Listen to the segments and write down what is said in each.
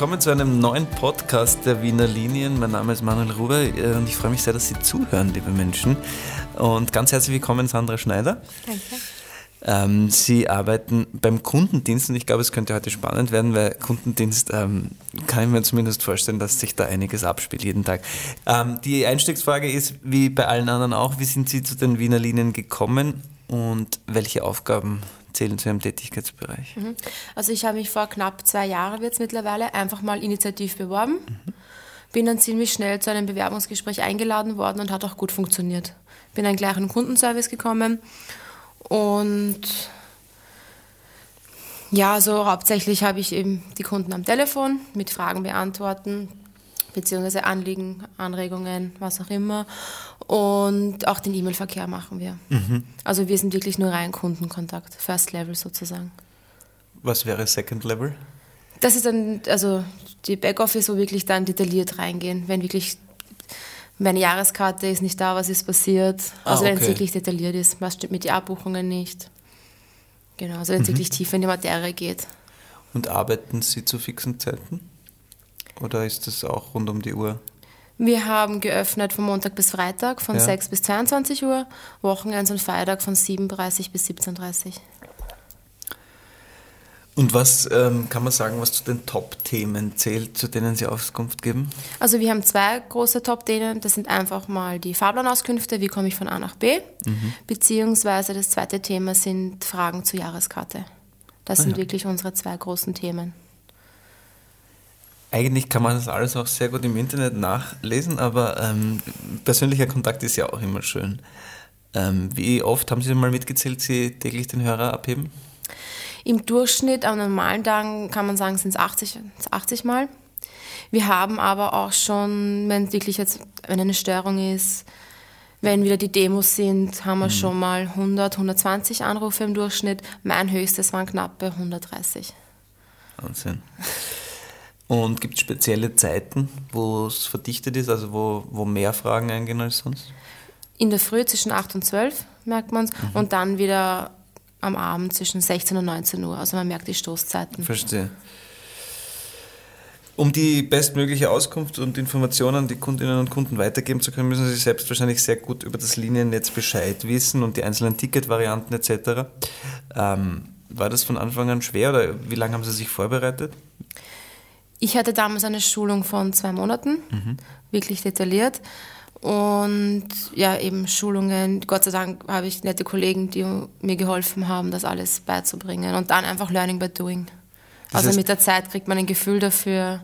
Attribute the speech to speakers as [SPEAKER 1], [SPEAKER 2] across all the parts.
[SPEAKER 1] Willkommen zu einem neuen Podcast der Wiener Linien. Mein Name ist Manuel Ruber äh, und ich freue mich sehr, dass Sie zuhören, liebe Menschen. Und ganz herzlich willkommen, Sandra Schneider.
[SPEAKER 2] Danke.
[SPEAKER 1] Ähm, Sie arbeiten beim Kundendienst und ich glaube, es könnte heute spannend werden, weil Kundendienst ähm, kann ich mir zumindest vorstellen, dass sich da einiges abspielt jeden Tag. Ähm, die Einstiegsfrage ist, wie bei allen anderen auch, wie sind Sie zu den Wiener Linien gekommen und welche Aufgaben zählen zu Ihrem Tätigkeitsbereich?
[SPEAKER 2] Mhm. Also ich habe mich vor knapp zwei Jahren jetzt mittlerweile einfach mal initiativ beworben. Mhm. Bin dann ziemlich schnell zu einem Bewerbungsgespräch eingeladen worden und hat auch gut funktioniert. Bin dann gleich in den Kundenservice gekommen und ja, so hauptsächlich habe ich eben die Kunden am Telefon mit Fragen beantworten, beziehungsweise Anliegen, Anregungen, was auch immer. Und auch den E-Mail-Verkehr machen wir. Mhm. Also wir sind wirklich nur rein Kundenkontakt, First Level sozusagen.
[SPEAKER 1] Was wäre Second Level?
[SPEAKER 2] Das ist dann, also die Backoffice, wo wirklich dann detailliert reingehen, wenn wirklich meine Jahreskarte ist nicht da, was ist passiert. Ah, also ah, okay. wenn es wirklich detailliert ist, was stimmt mit den Abbuchungen nicht. Genau, also wenn es mhm. wirklich tief in die Materie geht.
[SPEAKER 1] Und arbeiten Sie zu fixen Zeiten? Oder ist das auch rund um die Uhr?
[SPEAKER 2] Wir haben geöffnet von Montag bis Freitag von ja. 6 bis 22 Uhr, Wochenends und Feiertag von 7.30 bis 17.30 Uhr.
[SPEAKER 1] Und was ähm, kann man sagen, was zu den Top-Themen zählt, zu denen Sie Auskunft geben?
[SPEAKER 2] Also wir haben zwei große Top-Themen. Das sind einfach mal die Fahrplanauskünfte, wie komme ich von A nach B, mhm. beziehungsweise das zweite Thema sind Fragen zur Jahreskarte. Das ah, sind ja. wirklich unsere zwei großen Themen.
[SPEAKER 1] Eigentlich kann man das alles auch sehr gut im Internet nachlesen, aber ähm, persönlicher Kontakt ist ja auch immer schön. Ähm, wie oft haben Sie mal mitgezählt, Sie täglich den Hörer abheben?
[SPEAKER 2] Im Durchschnitt an normalen Tagen kann man sagen, sind es 80, 80 Mal. Wir haben aber auch schon, wenn wirklich jetzt, wenn eine Störung ist, wenn wieder die Demos sind, haben wir mhm. schon mal 100, 120 Anrufe im Durchschnitt. Mein höchstes waren knappe 130.
[SPEAKER 1] Wahnsinn. Und gibt es spezielle Zeiten, wo es verdichtet ist, also wo, wo mehr Fragen eingehen als sonst?
[SPEAKER 2] In der Früh zwischen 8 und 12 merkt man es mhm. und dann wieder am Abend zwischen 16 und 19 Uhr. Also man merkt die Stoßzeiten.
[SPEAKER 1] Verstehe. Um die bestmögliche Auskunft und Informationen die Kundinnen und Kunden weitergeben zu können, müssen Sie selbst wahrscheinlich sehr gut über das Liniennetz Bescheid wissen und die einzelnen Ticketvarianten etc. Ähm, war das von Anfang an schwer oder wie lange haben Sie sich vorbereitet?
[SPEAKER 2] Ich hatte damals eine Schulung von zwei Monaten, mhm. wirklich detailliert. Und ja, eben Schulungen. Gott sei Dank habe ich nette Kollegen, die mir geholfen haben, das alles beizubringen. Und dann einfach Learning by Doing. Das also mit der Zeit kriegt man ein Gefühl dafür.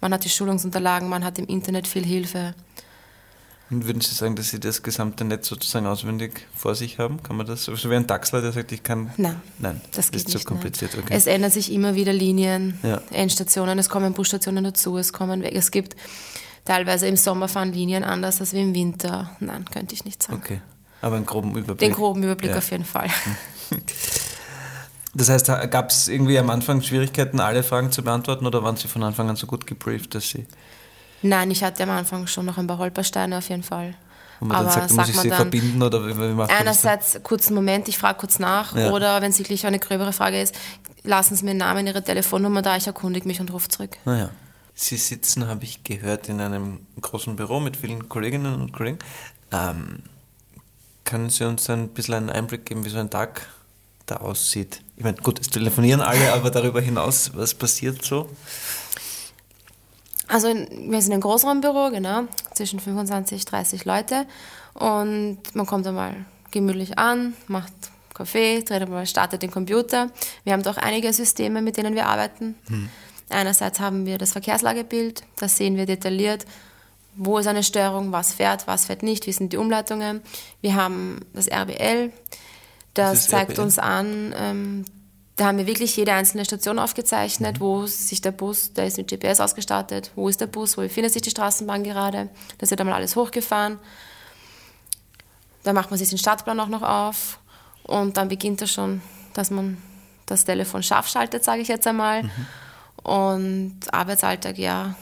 [SPEAKER 2] Man hat die Schulungsunterlagen, man hat im Internet viel Hilfe.
[SPEAKER 1] Und würden Sie sagen, dass Sie das gesamte Netz sozusagen auswendig vor sich haben? Kann man das? So wie ein Taxler, der sagt, ich kann.
[SPEAKER 2] Nein.
[SPEAKER 1] Nein,
[SPEAKER 2] das,
[SPEAKER 1] das ist
[SPEAKER 2] nicht,
[SPEAKER 1] zu kompliziert.
[SPEAKER 2] Okay. Es ändern sich immer wieder Linien, ja. Endstationen, es kommen Busstationen dazu, es kommen weg. Es gibt teilweise im Sommer fahren Linien anders als im Winter. Nein, könnte ich nicht sagen.
[SPEAKER 1] Okay. Aber einen groben Überblick.
[SPEAKER 2] Den groben Überblick ja. auf jeden Fall.
[SPEAKER 1] Das heißt, gab es irgendwie am Anfang Schwierigkeiten, alle Fragen zu beantworten oder waren Sie von Anfang an so gut gebrieft, dass Sie
[SPEAKER 2] Nein, ich hatte am Anfang schon noch ein paar Holpersteine auf jeden Fall.
[SPEAKER 1] Und man Aber dann sagt, muss ich sie dann, verbinden oder wie, wie macht
[SPEAKER 2] Einerseits kurzen Moment, ich frage kurz nach ja. oder wenn es wirklich eine gröbere Frage ist, lassen Sie mir einen Namen, Ihre Telefonnummer da, ich erkundige mich und rufe zurück.
[SPEAKER 1] Naja. Sie sitzen, habe ich gehört, in einem großen Büro mit vielen Kolleginnen und Kollegen. Ähm, können Sie uns ein bisschen einen Einblick geben, wie so ein Tag da aussieht? Ich meine, gut, es telefonieren alle, aber darüber hinaus, was passiert so?
[SPEAKER 2] Also wir sind ein Großraumbüro, genau, zwischen 25, 30 Leute und man kommt einmal gemütlich an, macht Kaffee, dreht einmal, startet den Computer. Wir haben doch einige Systeme, mit denen wir arbeiten. Hm. Einerseits haben wir das Verkehrslagebild, da sehen wir detailliert, wo ist eine Störung, was fährt, was fährt nicht, wie sind die Umleitungen. Wir haben das RBL, das, zeigt RBL? uns an, ähm, da haben wir wirklich jede einzelne Station aufgezeichnet, mhm. wo sich der Bus, der ist mit GPS ausgestattet, wo ist der Bus, wo befindet sich die Straßenbahn gerade. Das wird einmal alles hochgefahren. Dann macht man sich den Startplan auch noch auf und dann beginnt er schon, dass man das Telefon scharf schaltet, sage ich jetzt einmal. Mhm. Und Arbeitsalltag, ja,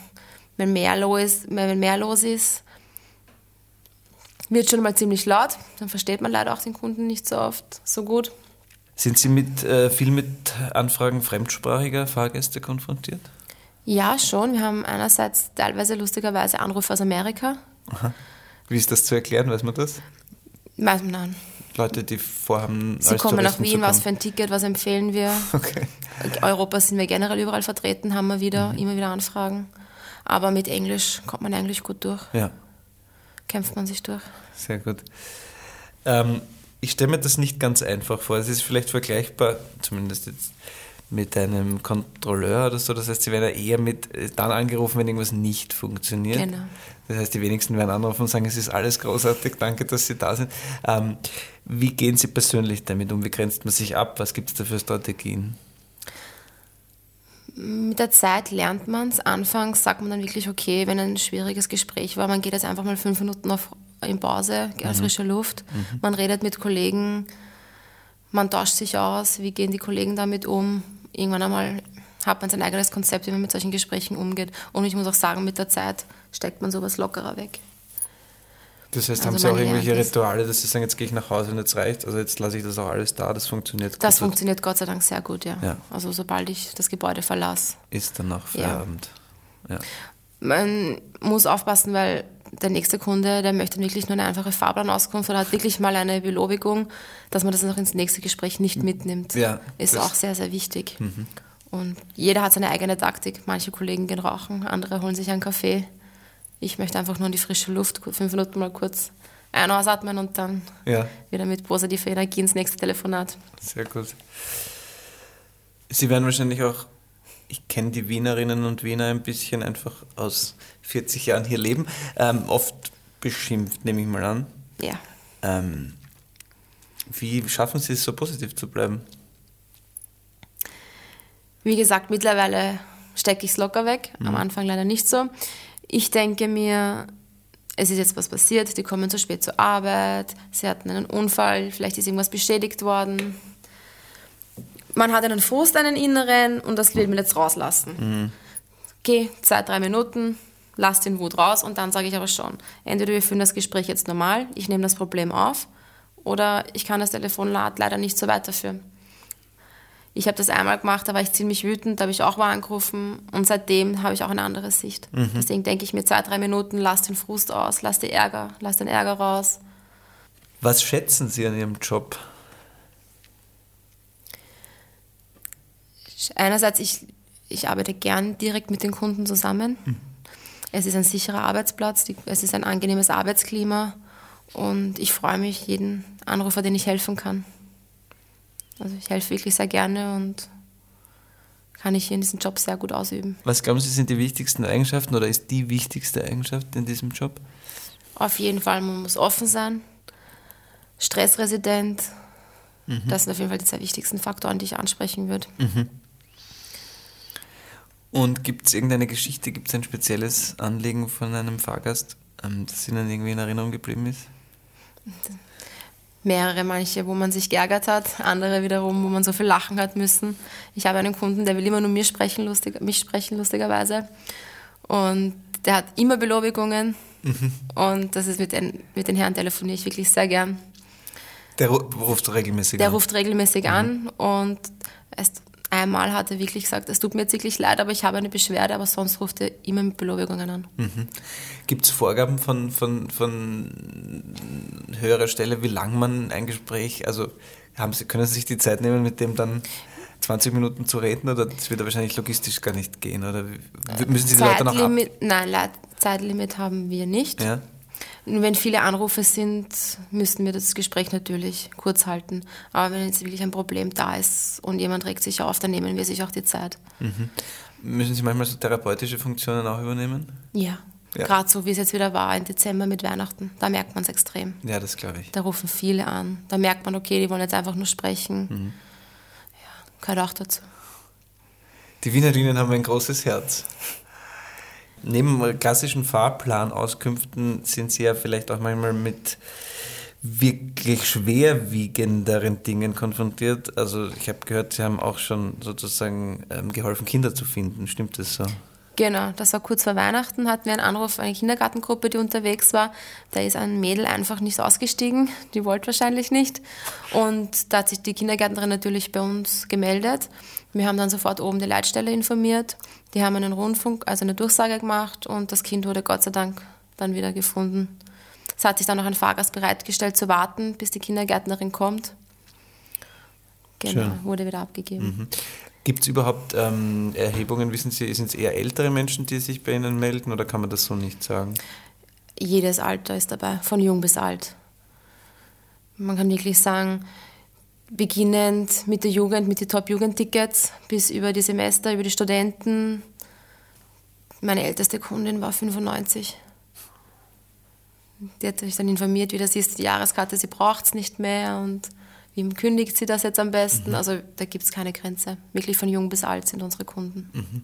[SPEAKER 2] wenn mehr, los, wenn mehr los ist, wird schon mal ziemlich laut. Dann versteht man leider auch den Kunden nicht so oft so gut.
[SPEAKER 1] Sind Sie mit, äh, viel mit Anfragen fremdsprachiger Fahrgäste konfrontiert?
[SPEAKER 2] Ja, schon. Wir haben einerseits teilweise lustigerweise Anrufe aus Amerika.
[SPEAKER 1] Aha. Wie ist das zu erklären? Weiß man das?
[SPEAKER 2] Weiß man nein.
[SPEAKER 1] Leute, die vorhaben,
[SPEAKER 2] Sie kommen nach
[SPEAKER 1] Touristen zu
[SPEAKER 2] Wien, was für ein Ticket, was empfehlen wir?
[SPEAKER 1] Okay.
[SPEAKER 2] Europa sind wir generell überall vertreten, haben wir wieder,
[SPEAKER 1] Mhm.
[SPEAKER 2] immer wieder Anfragen. Aber mit Englisch kommt man eigentlich gut durch,
[SPEAKER 1] Ja,
[SPEAKER 2] kämpft man sich durch.
[SPEAKER 1] sehr gut. Ähm, ich stelle mir das nicht ganz einfach vor. Es ist vielleicht vergleichbar, zumindest jetzt mit einem Kontrolleur oder so. Das heißt, sie werden ja eher mit äh, dann angerufen, wenn irgendwas nicht funktioniert.
[SPEAKER 2] Genau.
[SPEAKER 1] Das heißt, die wenigsten werden anrufen und sagen, es ist alles großartig, danke, dass Sie da sind. Ähm, wie gehen Sie persönlich damit um? Wie grenzt man sich ab? Was gibt es da für Strategien?
[SPEAKER 2] Mit der Zeit lernt man es. Anfangs sagt man dann wirklich, okay, wenn ein schwieriges Gespräch war, man geht jetzt einfach mal fünf Minuten auf, in Pause, als frische Luft. Man redet mit Kollegen, man tauscht sich aus, wie gehen die Kollegen damit um. Irgendwann einmal hat man sein eigenes Konzept, wie man mit solchen Gesprächen umgeht. Und ich muss auch sagen, mit der Zeit steckt man sowas lockerer weg.
[SPEAKER 1] Das heißt,
[SPEAKER 2] Also
[SPEAKER 1] haben Sie auch irgendwelche. Rituale, dass Sie sagen, jetzt gehe ich nach Hause und jetzt reicht, also jetzt lasse ich das auch alles da, das funktioniert
[SPEAKER 2] Das
[SPEAKER 1] gut,
[SPEAKER 2] funktioniert Gott sei Dank sehr gut, ja.
[SPEAKER 1] Ja.
[SPEAKER 2] Also sobald ich das Gebäude verlasse.
[SPEAKER 1] ist dann nach
[SPEAKER 2] Ja.
[SPEAKER 1] Feierabend. Ja.
[SPEAKER 2] Man muss aufpassen, weil der nächste Kunde, der möchte wirklich nur eine einfache Fahrplanauskunft oder hat wirklich mal eine Belobigung, dass man das noch ins nächste Gespräch nicht mitnimmt.
[SPEAKER 1] Ja,
[SPEAKER 2] ist
[SPEAKER 1] Mhm.
[SPEAKER 2] auch sehr, sehr wichtig. Und jeder hat seine eigene Taktik. Manche Kollegen gehen rauchen, andere holen sich einen Kaffee. Ich möchte einfach nur in die frische Luft, fünf Minuten mal kurz ein- und ausatmen und dann
[SPEAKER 1] ja,
[SPEAKER 2] wieder mit positiver Energie ins nächste Telefonat.
[SPEAKER 1] sehr gut. Sie werden wahrscheinlich auch, ich kenne die Wienerinnen und Wiener ein bisschen einfach aus 40 Jahren hier leben, ähm, oft beschimpft, nehme ich mal an.
[SPEAKER 2] Ja.
[SPEAKER 1] Ähm, wie schaffen Sie es so positiv zu bleiben?
[SPEAKER 2] Wie gesagt, mittlerweile stecke ich es locker weg, am Anfang leider nicht so. Ich denke mir, es ist jetzt was passiert, die kommen zu spät zur Arbeit, sie hatten einen Unfall, vielleicht ist irgendwas beschädigt worden. Man hat einen Frust, einen inneren und das will man jetzt rauslassen. Geh, zwei, drei Minuten, lass den Wut raus und dann sage ich aber schon, entweder wir führen das Gespräch jetzt normal, ich nehme das Problem auf oder ich kann das Telefonat leider nicht so weiterführen. Ich habe das einmal gemacht, da war ich ziemlich wütend, da habe ich auch mal angerufen und seitdem habe ich auch eine andere Sicht. Deswegen denke ich mir zwei, drei Minuten, lass den Frust aus, lass den Ärger, lass den Ärger raus.
[SPEAKER 1] Was schätzen Sie an Ihrem Job?
[SPEAKER 2] Einerseits, ich, ich arbeite gern direkt mit den Kunden zusammen. Es ist ein sicherer Arbeitsplatz, die, es ist ein angenehmes Arbeitsklima und ich freue mich jeden Anrufer, den ich helfen kann. Also ich helfe wirklich sehr gerne und kann ich hier in diesem Job sehr gut ausüben.
[SPEAKER 1] Was glauben Sie sind die wichtigsten Eigenschaften oder ist die wichtigste Eigenschaft in diesem Job?
[SPEAKER 2] Auf jeden Fall, man muss offen sein, stressresident. Das sind auf jeden Fall die zwei wichtigsten Faktoren, die ich ansprechen würde.
[SPEAKER 1] Und gibt es irgendeine Geschichte, gibt es ein spezielles Anliegen von einem Fahrgast, ähm, das Ihnen irgendwie in Erinnerung geblieben ist?
[SPEAKER 2] Mehrere, manche, wo man sich geärgert hat, andere wiederum, wo man so viel lachen hat müssen. Ich habe einen Kunden, der will immer nur mir sprechen, lustig, mich sprechen, lustigerweise. Und der hat immer Belobigungen. Und das ist mit den, mit den Herren telefoniere ich wirklich sehr gern.
[SPEAKER 1] Der ru- ruft regelmäßig
[SPEAKER 2] Der
[SPEAKER 1] an.
[SPEAKER 2] ruft regelmäßig an und erst einmal hat er wirklich gesagt, es tut mir jetzt wirklich leid, aber ich habe eine Beschwerde, aber sonst ruft er immer mit Belobigungen an.
[SPEAKER 1] Gibt es Vorgaben von, von, von höherer Stelle, wie lang man ein Gespräch, also haben Sie, können Sie sich die Zeit nehmen, mit dem dann 20 Minuten zu reden oder das wird ja wahrscheinlich logistisch gar nicht gehen oder wie- müssen Sie die Leute noch ab?
[SPEAKER 2] Nein, Zeitlimit haben wir nicht.
[SPEAKER 1] Ja?
[SPEAKER 2] Wenn viele Anrufe sind, müssten wir das Gespräch natürlich kurz halten. Aber wenn jetzt wirklich ein Problem da ist und jemand regt sich auf, dann nehmen wir sich auch die Zeit.
[SPEAKER 1] Müssen Sie manchmal so therapeutische Funktionen auch übernehmen?
[SPEAKER 2] Ja.
[SPEAKER 1] Ja.
[SPEAKER 2] Gerade so, wie es jetzt wieder war im Dezember mit Weihnachten. Da merkt man es extrem.
[SPEAKER 1] Ja, das glaube ich.
[SPEAKER 2] Da rufen viele an. Da merkt man, okay, die wollen jetzt einfach nur sprechen. Ja, gehört auch dazu.
[SPEAKER 1] Die Wienerinnen haben ein großes Herz. Neben klassischen Fahrplanauskünften sind sie ja vielleicht auch manchmal mit wirklich schwerwiegenderen Dingen konfrontiert. Also ich habe gehört, Sie haben auch schon sozusagen ähm, geholfen, Kinder zu finden. Stimmt das so?
[SPEAKER 2] Genau, das war kurz vor Weihnachten, hatten wir einen Anruf, eine Kindergartengruppe, die unterwegs war. Da ist ein Mädel einfach nicht ausgestiegen, die wollte wahrscheinlich nicht. Und da hat sich die Kindergärtnerin natürlich bei uns gemeldet. Wir haben dann sofort oben die Leitstelle informiert. Die haben einen Rundfunk, also eine Durchsage gemacht und das Kind wurde Gott sei Dank dann wieder gefunden. Es hat sich dann noch ein Fahrgast bereitgestellt zu warten, bis die Kindergärtnerin kommt. Genau, Schön. wurde wieder abgegeben. Mhm.
[SPEAKER 1] Gibt es überhaupt ähm, Erhebungen, wissen Sie, sind es eher ältere Menschen, die sich bei Ihnen melden oder kann man das so nicht sagen?
[SPEAKER 2] Jedes Alter ist dabei, von jung bis alt. Man kann wirklich sagen, beginnend mit der Jugend, mit den Top-Jugendtickets bis über die Semester, über die Studenten. Meine älteste Kundin war 95. Die hat sich dann informiert, wie das ist, die Jahreskarte, sie braucht es nicht mehr und wie kündigt sie das jetzt am besten? Mhm. Also da gibt es keine Grenze. Wirklich von jung bis alt sind unsere Kunden. Mhm.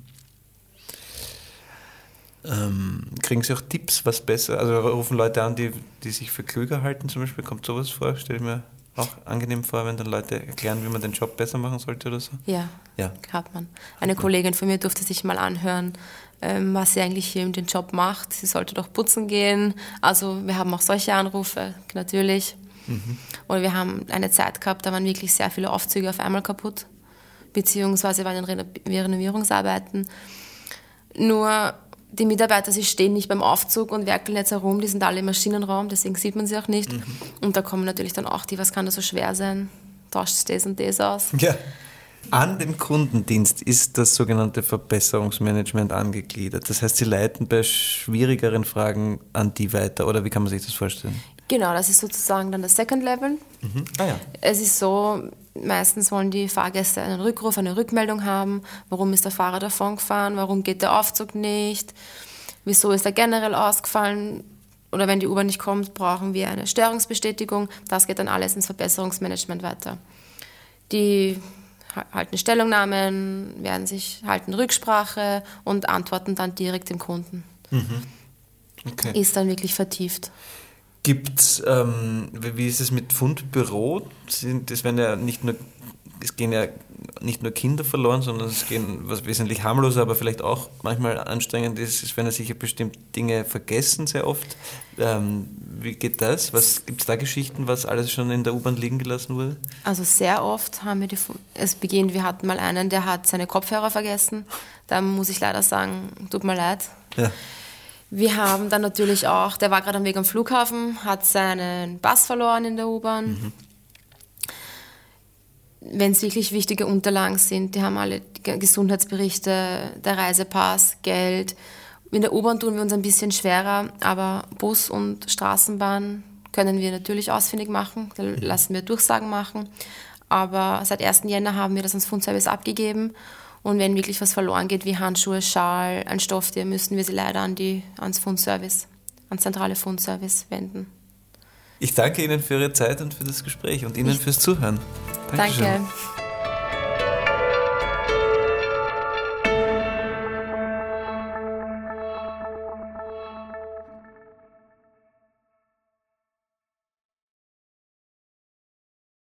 [SPEAKER 1] Ähm, kriegen Sie auch Tipps, was besser? Also rufen Leute an, die, die sich für klüger halten, zum Beispiel, kommt sowas vor? Stelle ich mir auch angenehm vor, wenn dann Leute erklären, wie man den Job besser machen sollte oder so?
[SPEAKER 2] Ja, ja. hat man. Eine okay. Kollegin von mir durfte sich mal anhören, ähm, was sie eigentlich hier in den Job macht. Sie sollte doch putzen gehen. Also wir haben auch solche Anrufe, natürlich. Mhm. Und wir haben eine Zeit gehabt, da waren wirklich sehr viele Aufzüge auf einmal kaputt, beziehungsweise waren in Renovierungsarbeiten. Nur die Mitarbeiter, sie stehen nicht beim Aufzug und werkeln jetzt herum, die sind alle im Maschinenraum, deswegen sieht man sie auch nicht. Mhm. Und da kommen natürlich dann auch die, was kann das so schwer sein? Tauscht das und das aus.
[SPEAKER 1] Ja. An dem Kundendienst ist das sogenannte Verbesserungsmanagement angegliedert. Das heißt, Sie leiten bei schwierigeren Fragen an die weiter, oder wie kann man sich das vorstellen?
[SPEAKER 2] Genau, das ist sozusagen dann das Second Level. Mhm. Ah, ja. Es ist so, meistens wollen die Fahrgäste einen Rückruf, eine Rückmeldung haben. Warum ist der Fahrer davon gefahren? Warum geht der Aufzug nicht? Wieso ist er generell ausgefallen? Oder wenn die U-Bahn nicht kommt, brauchen wir eine Störungsbestätigung. Das geht dann alles ins Verbesserungsmanagement weiter. Die halten Stellungnahmen, werden sich, halten Rücksprache und antworten dann direkt dem Kunden. Mhm. Okay. Ist dann wirklich vertieft.
[SPEAKER 1] Gibt ähm, wie ist es mit Fundbüro? Das werden ja nicht nur, es gehen ja nicht nur Kinder verloren, sondern es gehen was wesentlich harmloser, aber vielleicht auch manchmal anstrengend ist, ist wenn er sich bestimmte Dinge vergessen, sehr oft. Ähm, wie geht das? Was gibt es da Geschichten, was alles schon in der U-Bahn liegen gelassen wurde?
[SPEAKER 2] Also sehr oft haben wir die, es beginnt, wir hatten mal einen, der hat seine Kopfhörer vergessen. Da muss ich leider sagen, tut mir leid. Ja. Wir haben dann natürlich auch, der war gerade am Weg am Flughafen, hat seinen Pass verloren in der U-Bahn. Mhm. Wenn es wirklich wichtige Unterlagen sind, die haben alle Gesundheitsberichte, der Reisepass, Geld. In der U-Bahn tun wir uns ein bisschen schwerer, aber Bus und Straßenbahn können wir natürlich ausfindig machen, da lassen wir Durchsagen machen. Aber seit 1. Jänner haben wir das ans Fundservice abgegeben und wenn wirklich was verloren geht, wie Handschuhe, Schal, ein Stofftier, müssen wir sie leider an die, ans Fundservice, ans zentrale Fundservice wenden.
[SPEAKER 1] Ich danke Ihnen für Ihre Zeit und für das Gespräch und Ihnen ich fürs Zuhören.
[SPEAKER 2] Dankeschön. Danke.